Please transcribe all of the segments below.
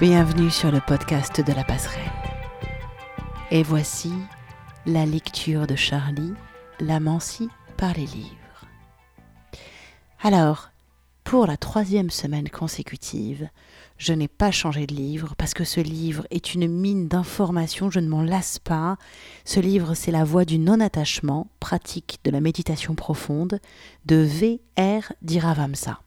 Bienvenue sur le podcast de la passerelle. Et voici la lecture de Charlie, l'Amancie par les livres. Alors, pour la troisième semaine consécutive, je n'ai pas changé de livre parce que ce livre est une mine d'informations, je ne m'en lasse pas. Ce livre, c'est La voie du non-attachement, pratique de la méditation profonde, de V.R. Diravamsa.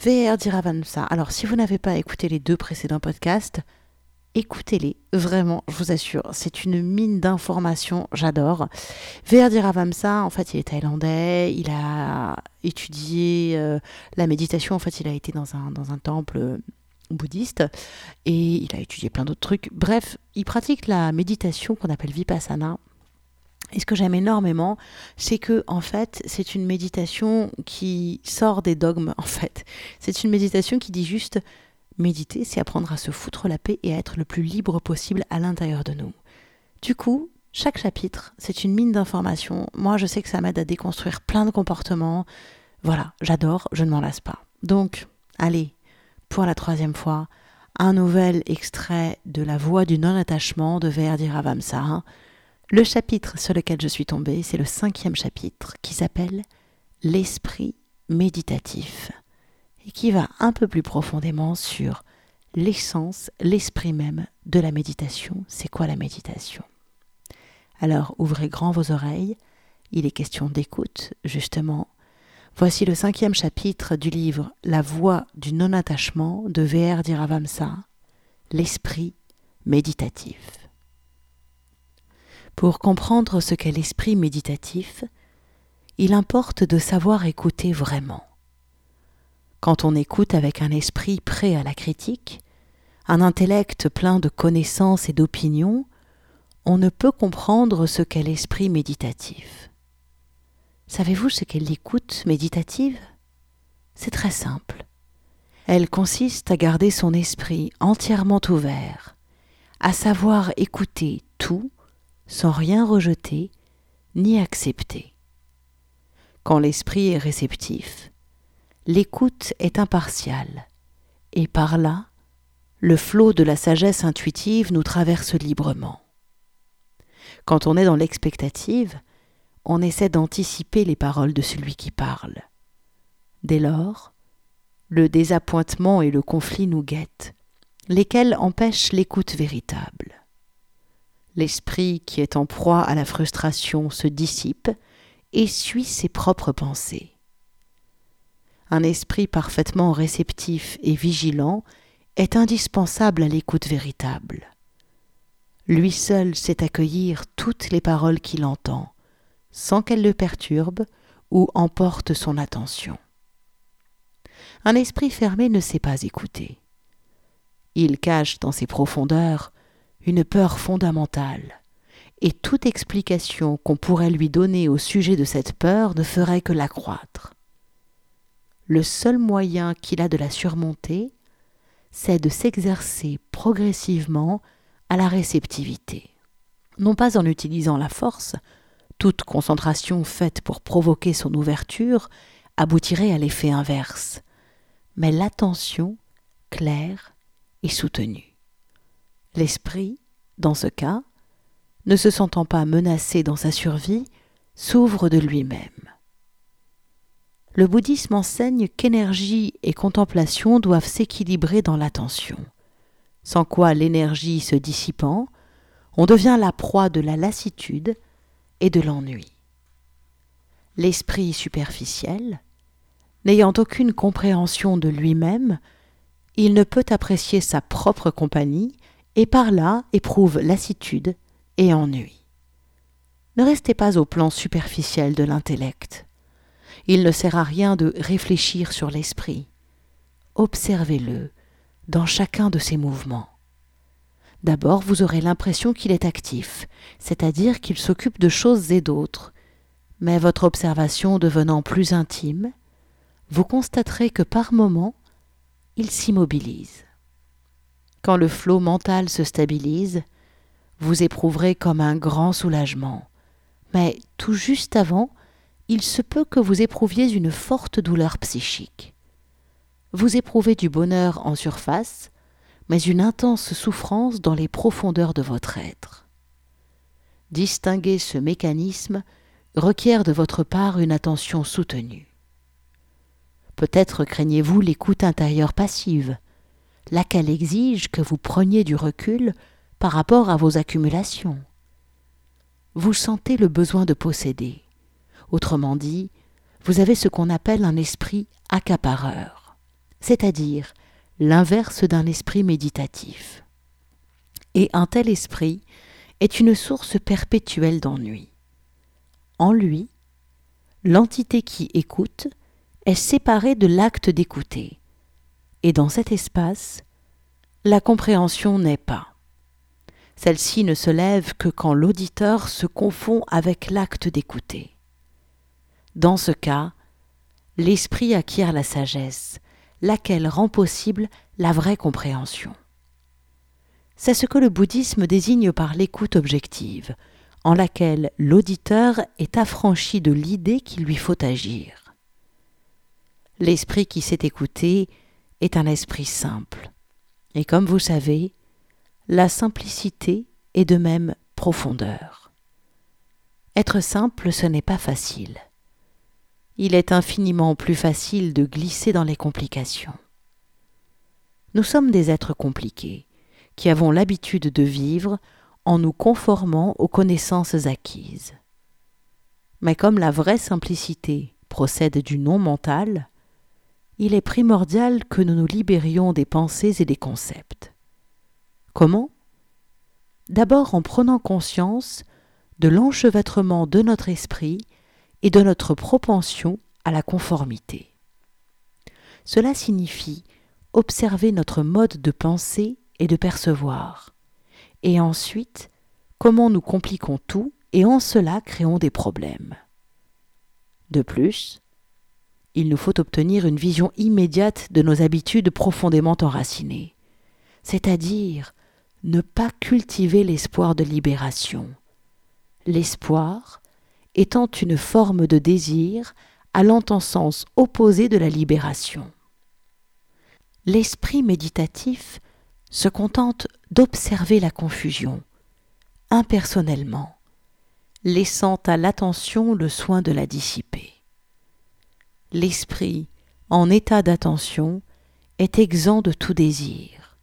VR Diravamsa. Alors, si vous n'avez pas écouté les deux précédents podcasts, écoutez-les, vraiment, je vous assure, c'est une mine d'informations, j'adore. VR Diravamsa, en fait, il est thaïlandais, il a étudié euh, la méditation, en fait, il a été dans un, dans un temple bouddhiste et il a étudié plein d'autres trucs. Bref, il pratique la méditation qu'on appelle vipassana. Et ce que j'aime énormément, c'est que en fait, c'est une méditation qui sort des dogmes en fait. C'est une méditation qui dit juste méditer, c'est apprendre à se foutre la paix et à être le plus libre possible à l'intérieur de nous. Du coup, chaque chapitre, c'est une mine d'informations. Moi, je sais que ça m'aide à déconstruire plein de comportements. Voilà, j'adore, je ne m'en lasse pas. Donc, allez, pour la troisième fois un nouvel extrait de La voix du non-attachement de Verdi Ravamsa. Le chapitre sur lequel je suis tombée, c'est le cinquième chapitre qui s'appelle L'esprit méditatif et qui va un peu plus profondément sur l'essence, l'esprit même de la méditation. C'est quoi la méditation? Alors ouvrez grand vos oreilles, il est question d'écoute, justement, Voici le cinquième chapitre du livre La voie du non-attachement de V.R. Diravamsa, l'esprit méditatif. Pour comprendre ce qu'est l'esprit méditatif, il importe de savoir écouter vraiment. Quand on écoute avec un esprit prêt à la critique, un intellect plein de connaissances et d'opinions, on ne peut comprendre ce qu'est l'esprit méditatif. Savez-vous ce qu'est l'écoute méditative? C'est très simple. Elle consiste à garder son esprit entièrement ouvert, à savoir écouter tout sans rien rejeter ni accepter. Quand l'esprit est réceptif, l'écoute est impartiale, et par là, le flot de la sagesse intuitive nous traverse librement. Quand on est dans l'expectative, on essaie d'anticiper les paroles de celui qui parle. Dès lors, le désappointement et le conflit nous guettent, lesquels empêchent l'écoute véritable. L'esprit qui est en proie à la frustration se dissipe et suit ses propres pensées. Un esprit parfaitement réceptif et vigilant est indispensable à l'écoute véritable. Lui seul sait accueillir toutes les paroles qu'il entend, sans qu'elle le perturbe ou emporte son attention. Un esprit fermé ne sait pas écouter. Il cache dans ses profondeurs une peur fondamentale, et toute explication qu'on pourrait lui donner au sujet de cette peur ne ferait que l'accroître. Le seul moyen qu'il a de la surmonter, c'est de s'exercer progressivement à la réceptivité, non pas en utilisant la force, toute concentration faite pour provoquer son ouverture aboutirait à l'effet inverse, mais l'attention claire et soutenue. L'esprit, dans ce cas, ne se sentant pas menacé dans sa survie, s'ouvre de lui-même. Le bouddhisme enseigne qu'énergie et contemplation doivent s'équilibrer dans l'attention, sans quoi l'énergie se dissipant, on devient la proie de la lassitude et de l'ennui. L'esprit superficiel, n'ayant aucune compréhension de lui-même, il ne peut apprécier sa propre compagnie et par là éprouve lassitude et ennui. Ne restez pas au plan superficiel de l'intellect. Il ne sert à rien de réfléchir sur l'esprit. Observez-le dans chacun de ses mouvements. D'abord, vous aurez l'impression qu'il est actif, c'est-à-dire qu'il s'occupe de choses et d'autres. Mais votre observation devenant plus intime, vous constaterez que par moments, il s'immobilise. Quand le flot mental se stabilise, vous éprouverez comme un grand soulagement. Mais tout juste avant, il se peut que vous éprouviez une forte douleur psychique. Vous éprouvez du bonheur en surface, mais une intense souffrance dans les profondeurs de votre être. Distinguer ce mécanisme requiert de votre part une attention soutenue. Peut-être craignez-vous l'écoute intérieure passive, laquelle exige que vous preniez du recul par rapport à vos accumulations. Vous sentez le besoin de posséder. Autrement dit, vous avez ce qu'on appelle un esprit accapareur, c'est-à-dire l'inverse d'un esprit méditatif. Et un tel esprit est une source perpétuelle d'ennui. En lui, l'entité qui écoute est séparée de l'acte d'écouter, et dans cet espace, la compréhension n'est pas. Celle-ci ne se lève que quand l'auditeur se confond avec l'acte d'écouter. Dans ce cas, l'esprit acquiert la sagesse, laquelle rend possible la vraie compréhension. C'est ce que le bouddhisme désigne par l'écoute objective, en laquelle l'auditeur est affranchi de l'idée qu'il lui faut agir. L'esprit qui s'est écouté est un esprit simple, et comme vous savez, la simplicité est de même profondeur. Être simple, ce n'est pas facile. Il est infiniment plus facile de glisser dans les complications. Nous sommes des êtres compliqués, qui avons l'habitude de vivre en nous conformant aux connaissances acquises. Mais comme la vraie simplicité procède du non mental, il est primordial que nous nous libérions des pensées et des concepts. Comment? D'abord en prenant conscience de l'enchevêtrement de notre esprit et de notre propension à la conformité. Cela signifie observer notre mode de penser et de percevoir, et ensuite comment nous compliquons tout et en cela créons des problèmes. De plus, il nous faut obtenir une vision immédiate de nos habitudes profondément enracinées, c'est-à-dire ne pas cultiver l'espoir de libération. L'espoir étant une forme de désir allant en sens opposé de la libération. L'esprit méditatif se contente d'observer la confusion, impersonnellement, laissant à l'attention le soin de la dissiper. L'esprit, en état d'attention, est exempt de tout désir.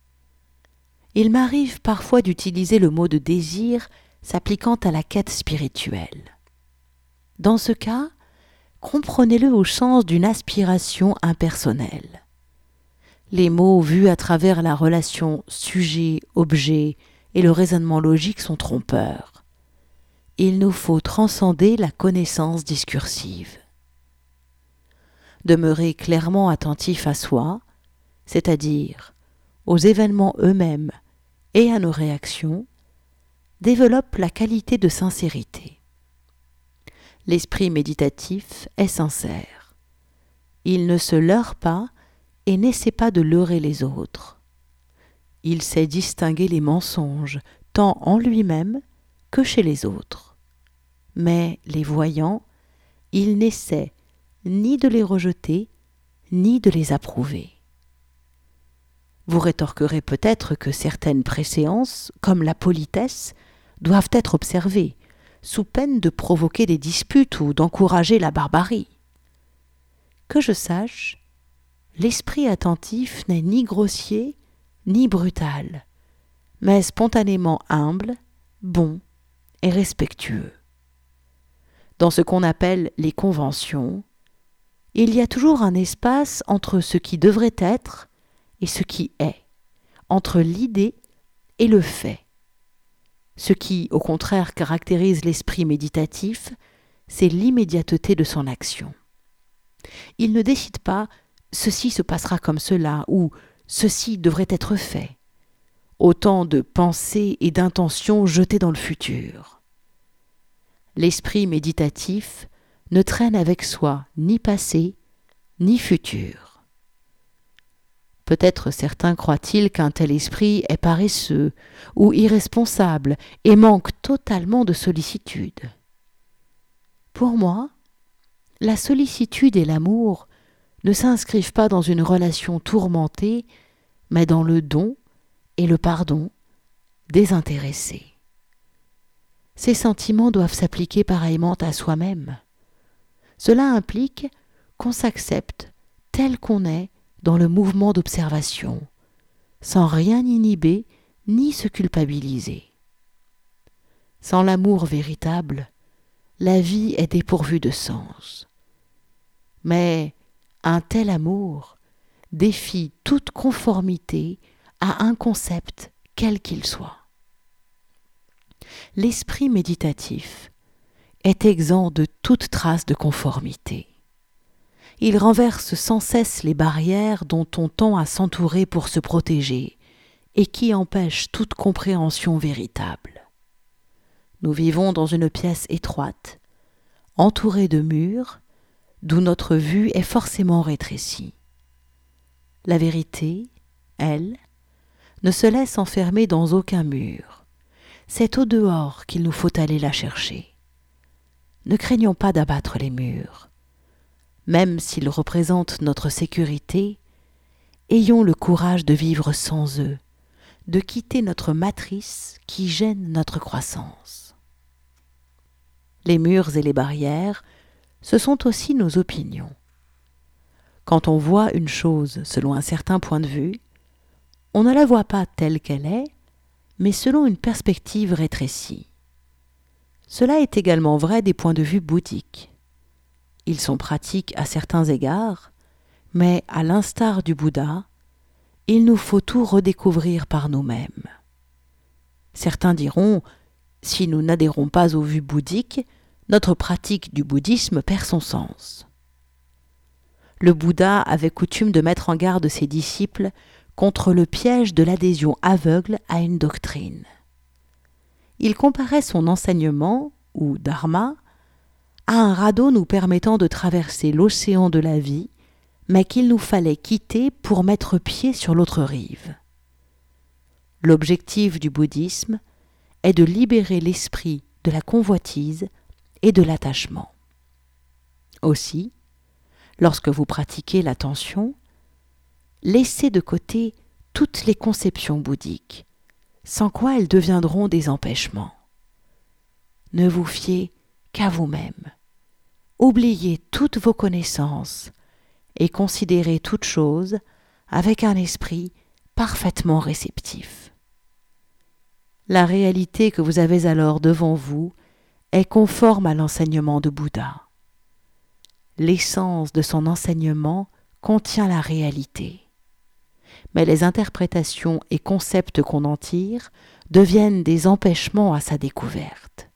Il m'arrive parfois d'utiliser le mot de désir s'appliquant à la quête spirituelle. Dans ce cas, comprenez-le au sens d'une aspiration impersonnelle. Les mots vus à travers la relation sujet-objet et le raisonnement logique sont trompeurs. Il nous faut transcender la connaissance discursive. Demeurer clairement attentif à soi, c'est-à-dire aux événements eux-mêmes et à nos réactions, développe la qualité de sincérité. L'esprit méditatif est sincère. Il ne se leurre pas et n'essaie pas de leurrer les autres. Il sait distinguer les mensonges tant en lui-même que chez les autres. Mais les voyant, il n'essaie ni de les rejeter, ni de les approuver. Vous rétorquerez peut-être que certaines préséances, comme la politesse, doivent être observées, sous peine de provoquer des disputes ou d'encourager la barbarie. Que je sache, l'esprit attentif n'est ni grossier ni brutal, mais spontanément humble, bon et respectueux. Dans ce qu'on appelle les conventions, il y a toujours un espace entre ce qui devrait être et ce qui est, entre l'idée et le fait. Ce qui, au contraire, caractérise l'esprit méditatif, c'est l'immédiateté de son action. Il ne décide pas ceci se passera comme cela ou ceci devrait être fait. Autant de pensées et d'intentions jetées dans le futur. L'esprit méditatif ne traîne avec soi ni passé ni futur. Peut-être certains croient-ils qu'un tel esprit est paresseux ou irresponsable et manque totalement de sollicitude. Pour moi, la sollicitude et l'amour ne s'inscrivent pas dans une relation tourmentée, mais dans le don et le pardon désintéressé. Ces sentiments doivent s'appliquer pareillement à soi-même. Cela implique qu'on s'accepte tel qu'on est dans le mouvement d'observation, sans rien inhiber ni se culpabiliser. Sans l'amour véritable, la vie est dépourvue de sens. Mais un tel amour défie toute conformité à un concept quel qu'il soit. L'esprit méditatif est exempt de toute trace de conformité. Il renverse sans cesse les barrières dont on tend à s'entourer pour se protéger et qui empêchent toute compréhension véritable. Nous vivons dans une pièce étroite, entourée de murs, d'où notre vue est forcément rétrécie. La vérité, elle, ne se laisse enfermer dans aucun mur. C'est au dehors qu'il nous faut aller la chercher. Ne craignons pas d'abattre les murs. Même s'ils représentent notre sécurité, ayons le courage de vivre sans eux, de quitter notre matrice qui gêne notre croissance. Les murs et les barrières, ce sont aussi nos opinions. Quand on voit une chose selon un certain point de vue, on ne la voit pas telle qu'elle est, mais selon une perspective rétrécie. Cela est également vrai des points de vue bouddhiques. Ils sont pratiques à certains égards, mais à l'instar du Bouddha, il nous faut tout redécouvrir par nous-mêmes. Certains diront, si nous n'adhérons pas aux vues bouddhiques, notre pratique du bouddhisme perd son sens. Le Bouddha avait coutume de mettre en garde ses disciples contre le piège de l'adhésion aveugle à une doctrine. Il comparait son enseignement, ou dharma, à un radeau nous permettant de traverser l'océan de la vie, mais qu'il nous fallait quitter pour mettre pied sur l'autre rive. L'objectif du bouddhisme est de libérer l'esprit de la convoitise et de l'attachement. Aussi, lorsque vous pratiquez l'attention, laissez de côté toutes les conceptions bouddhiques, sans quoi elles deviendront des empêchements. Ne vous fiez qu'à vous-même. Oubliez toutes vos connaissances et considérez toute chose avec un esprit parfaitement réceptif. La réalité que vous avez alors devant vous est conforme à l'enseignement de Bouddha. L'essence de son enseignement contient la réalité mais les interprétations et concepts qu'on en tire deviennent des empêchements à sa découverte.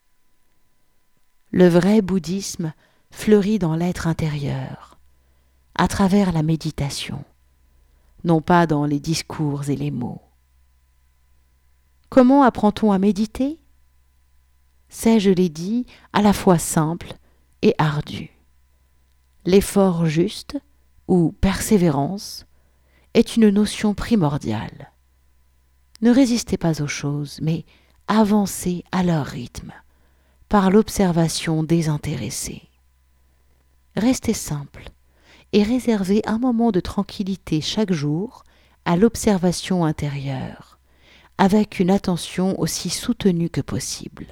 Le vrai bouddhisme fleurit dans l'être intérieur, à travers la méditation, non pas dans les discours et les mots. Comment apprend-on à méditer? C'est, je l'ai dit, à la fois simple et ardu. L'effort juste, ou persévérance, est une notion primordiale. Ne résistez pas aux choses, mais avancez à leur rythme, par l'observation désintéressée. Restez simple et réservez un moment de tranquillité chaque jour à l'observation intérieure, avec une attention aussi soutenue que possible.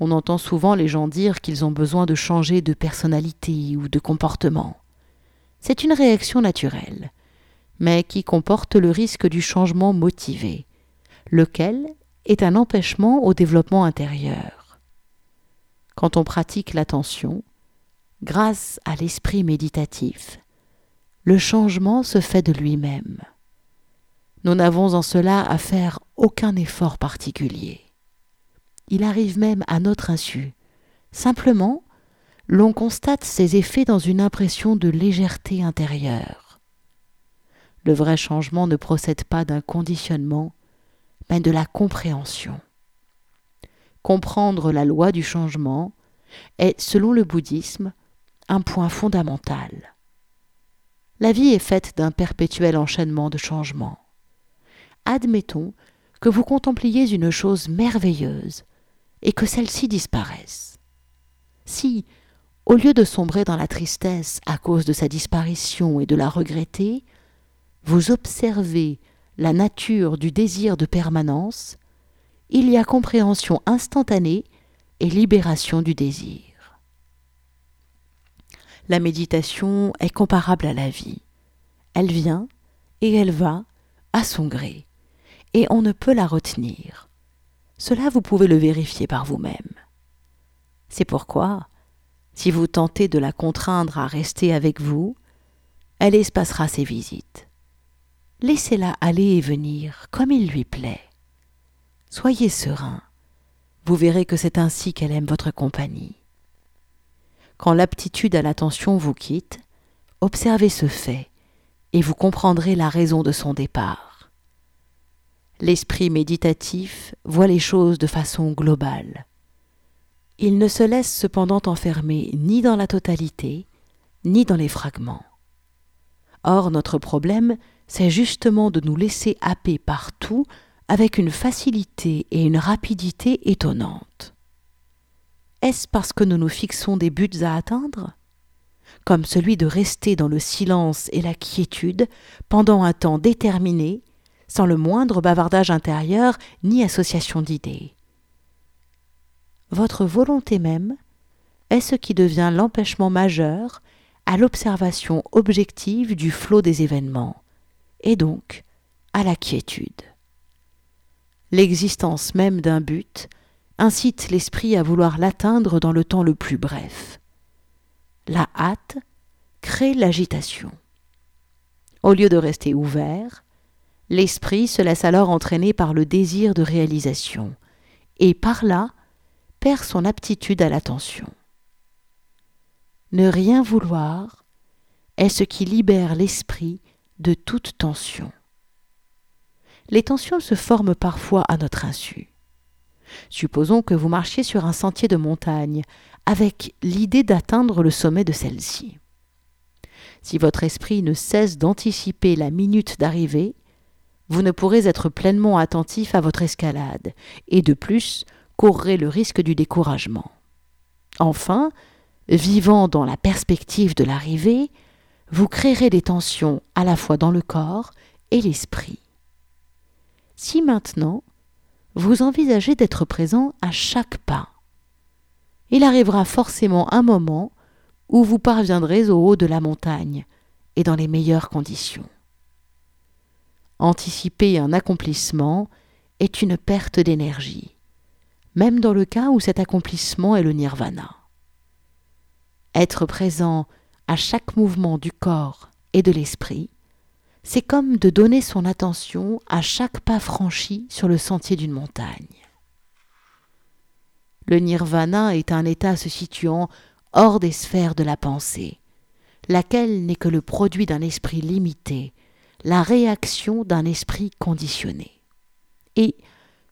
On entend souvent les gens dire qu'ils ont besoin de changer de personnalité ou de comportement. C'est une réaction naturelle, mais qui comporte le risque du changement motivé, lequel est un empêchement au développement intérieur. Quand on pratique l'attention, grâce à l'esprit méditatif, le changement se fait de lui-même. Nous n'avons en cela à faire aucun effort particulier. Il arrive même à notre insu. Simplement, l'on constate ses effets dans une impression de légèreté intérieure. Le vrai changement ne procède pas d'un conditionnement, mais de la compréhension. Comprendre la loi du changement est, selon le bouddhisme, un point fondamental. La vie est faite d'un perpétuel enchaînement de changements. Admettons que vous contempliez une chose merveilleuse et que celle-ci disparaisse. Si, au lieu de sombrer dans la tristesse à cause de sa disparition et de la regretter, vous observez la nature du désir de permanence, il y a compréhension instantanée et libération du désir. La méditation est comparable à la vie. Elle vient et elle va à son gré, et on ne peut la retenir. Cela vous pouvez le vérifier par vous-même. C'est pourquoi, si vous tentez de la contraindre à rester avec vous, elle espacera ses visites. Laissez-la aller et venir comme il lui plaît. Soyez serein, vous verrez que c'est ainsi qu'elle aime votre compagnie. Quand l'aptitude à l'attention vous quitte, observez ce fait, et vous comprendrez la raison de son départ. L'esprit méditatif voit les choses de façon globale. Il ne se laisse cependant enfermer ni dans la totalité, ni dans les fragments. Or notre problème, c'est justement de nous laisser happer partout avec une facilité et une rapidité étonnantes. Est-ce parce que nous nous fixons des buts à atteindre? Comme celui de rester dans le silence et la quiétude pendant un temps déterminé, sans le moindre bavardage intérieur ni association d'idées. Votre volonté même est ce qui devient l'empêchement majeur à l'observation objective du flot des événements, et donc à la quiétude. L'existence même d'un but incite l'esprit à vouloir l'atteindre dans le temps le plus bref. La hâte crée l'agitation. Au lieu de rester ouvert, l'esprit se laisse alors entraîner par le désir de réalisation, et par là perd son aptitude à l'attention. Ne rien vouloir est ce qui libère l'esprit de toute tension. Les tensions se forment parfois à notre insu. Supposons que vous marchiez sur un sentier de montagne avec l'idée d'atteindre le sommet de celle-ci. Si votre esprit ne cesse d'anticiper la minute d'arrivée, vous ne pourrez être pleinement attentif à votre escalade, et de plus courrez le risque du découragement. Enfin, vivant dans la perspective de l'arrivée, vous créerez des tensions à la fois dans le corps et l'esprit. Si maintenant vous envisagez d'être présent à chaque pas, il arrivera forcément un moment où vous parviendrez au haut de la montagne et dans les meilleures conditions. Anticiper un accomplissement est une perte d'énergie, même dans le cas où cet accomplissement est le nirvana. Être présent à chaque mouvement du corps et de l'esprit, c'est comme de donner son attention à chaque pas franchi sur le sentier d'une montagne. Le nirvana est un état se situant hors des sphères de la pensée, laquelle n'est que le produit d'un esprit limité, la réaction d'un esprit conditionné. Et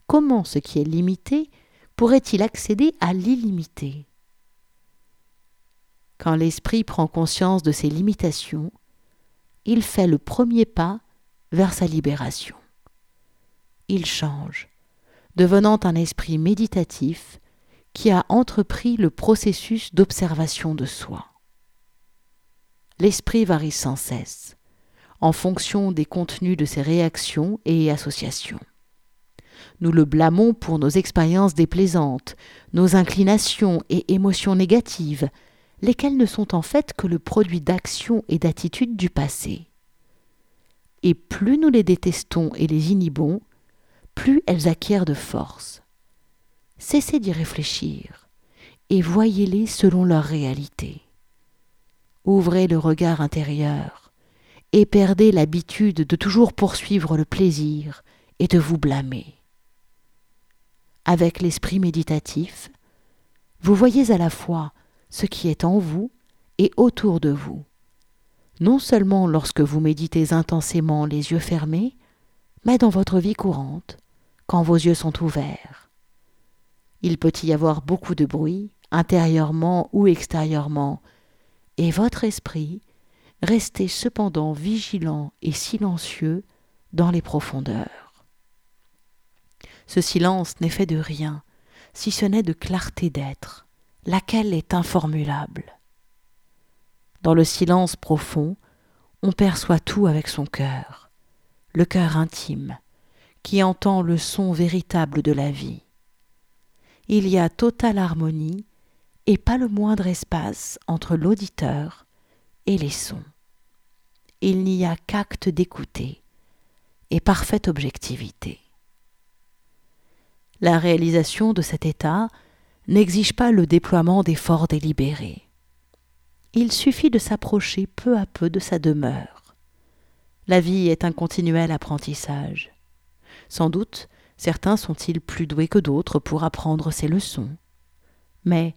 comment ce qui est limité pourrait-il accéder à l'illimité? Quand l'esprit prend conscience de ses limitations, il fait le premier pas vers sa libération. Il change, devenant un esprit méditatif qui a entrepris le processus d'observation de soi. L'esprit varie sans cesse, en fonction des contenus de ses réactions et associations. Nous le blâmons pour nos expériences déplaisantes, nos inclinations et émotions négatives, lesquelles ne sont en fait que le produit d'actions et d'attitudes du passé. Et plus nous les détestons et les inhibons, plus elles acquièrent de force. Cessez d'y réfléchir et voyez-les selon leur réalité. Ouvrez le regard intérieur et perdez l'habitude de toujours poursuivre le plaisir et de vous blâmer. Avec l'esprit méditatif, vous voyez à la fois ce qui est en vous et autour de vous. Non seulement lorsque vous méditez intensément les yeux fermés, mais dans votre vie courante, quand vos yeux sont ouverts. Il peut y avoir beaucoup de bruit, intérieurement ou extérieurement, et votre esprit restez cependant vigilant et silencieux dans les profondeurs. Ce silence n'est fait de rien, si ce n'est de clarté d'être laquelle est informulable? Dans le silence profond, on perçoit tout avec son cœur. le cœur intime, qui entend le son véritable de la vie. Il y a totale harmonie et pas le moindre espace entre l'auditeur et les sons. Il n'y a qu'acte d'écouter et parfaite objectivité. La réalisation de cet état n'exige pas le déploiement d'efforts délibérés. Il suffit de s'approcher peu à peu de sa demeure. La vie est un continuel apprentissage. Sans doute, certains sont-ils plus doués que d'autres pour apprendre ces leçons. Mais,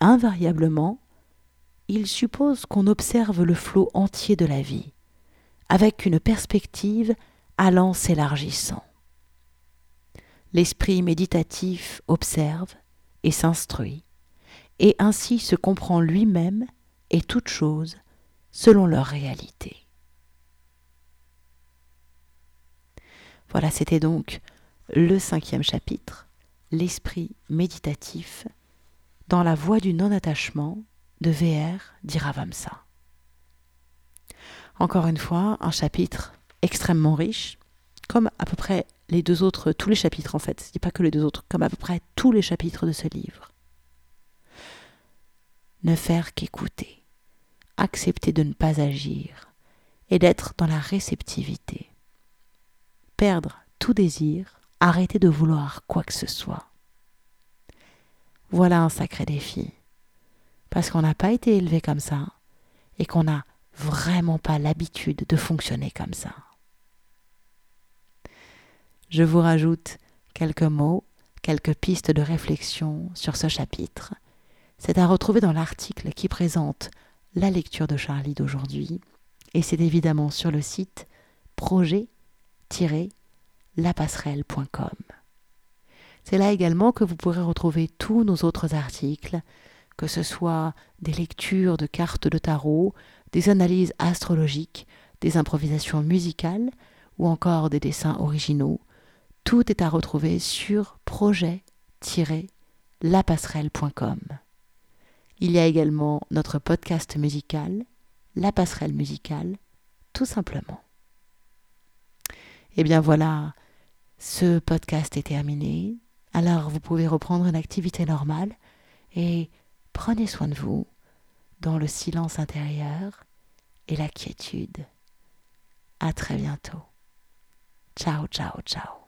invariablement, il suppose qu'on observe le flot entier de la vie, avec une perspective allant s'élargissant. L'esprit méditatif observe et s'instruit, et ainsi se comprend lui-même et toute chose selon leur réalité. Voilà, c'était donc le cinquième chapitre, l'esprit méditatif, dans la voie du non-attachement de VR d'Iravamsa. Encore une fois, un chapitre extrêmement riche, comme à peu près les deux autres, tous les chapitres en fait, ce n'est pas que les deux autres, comme à peu près tous les chapitres de ce livre. Ne faire qu'écouter, accepter de ne pas agir et d'être dans la réceptivité. Perdre tout désir, arrêter de vouloir quoi que ce soit. Voilà un sacré défi, parce qu'on n'a pas été élevé comme ça et qu'on n'a vraiment pas l'habitude de fonctionner comme ça. Je vous rajoute quelques mots, quelques pistes de réflexion sur ce chapitre. C'est à retrouver dans l'article qui présente la lecture de Charlie d'aujourd'hui, et c'est évidemment sur le site projet-lapasserelle.com. C'est là également que vous pourrez retrouver tous nos autres articles, que ce soit des lectures de cartes de tarot, des analyses astrologiques, des improvisations musicales ou encore des dessins originaux, tout est à retrouver sur projet-lapasserelle.com. Il y a également notre podcast musical, La passerelle musicale, tout simplement. Et eh bien voilà, ce podcast est terminé. Alors vous pouvez reprendre une activité normale et prenez soin de vous dans le silence intérieur et la quiétude. À très bientôt. Ciao, ciao, ciao.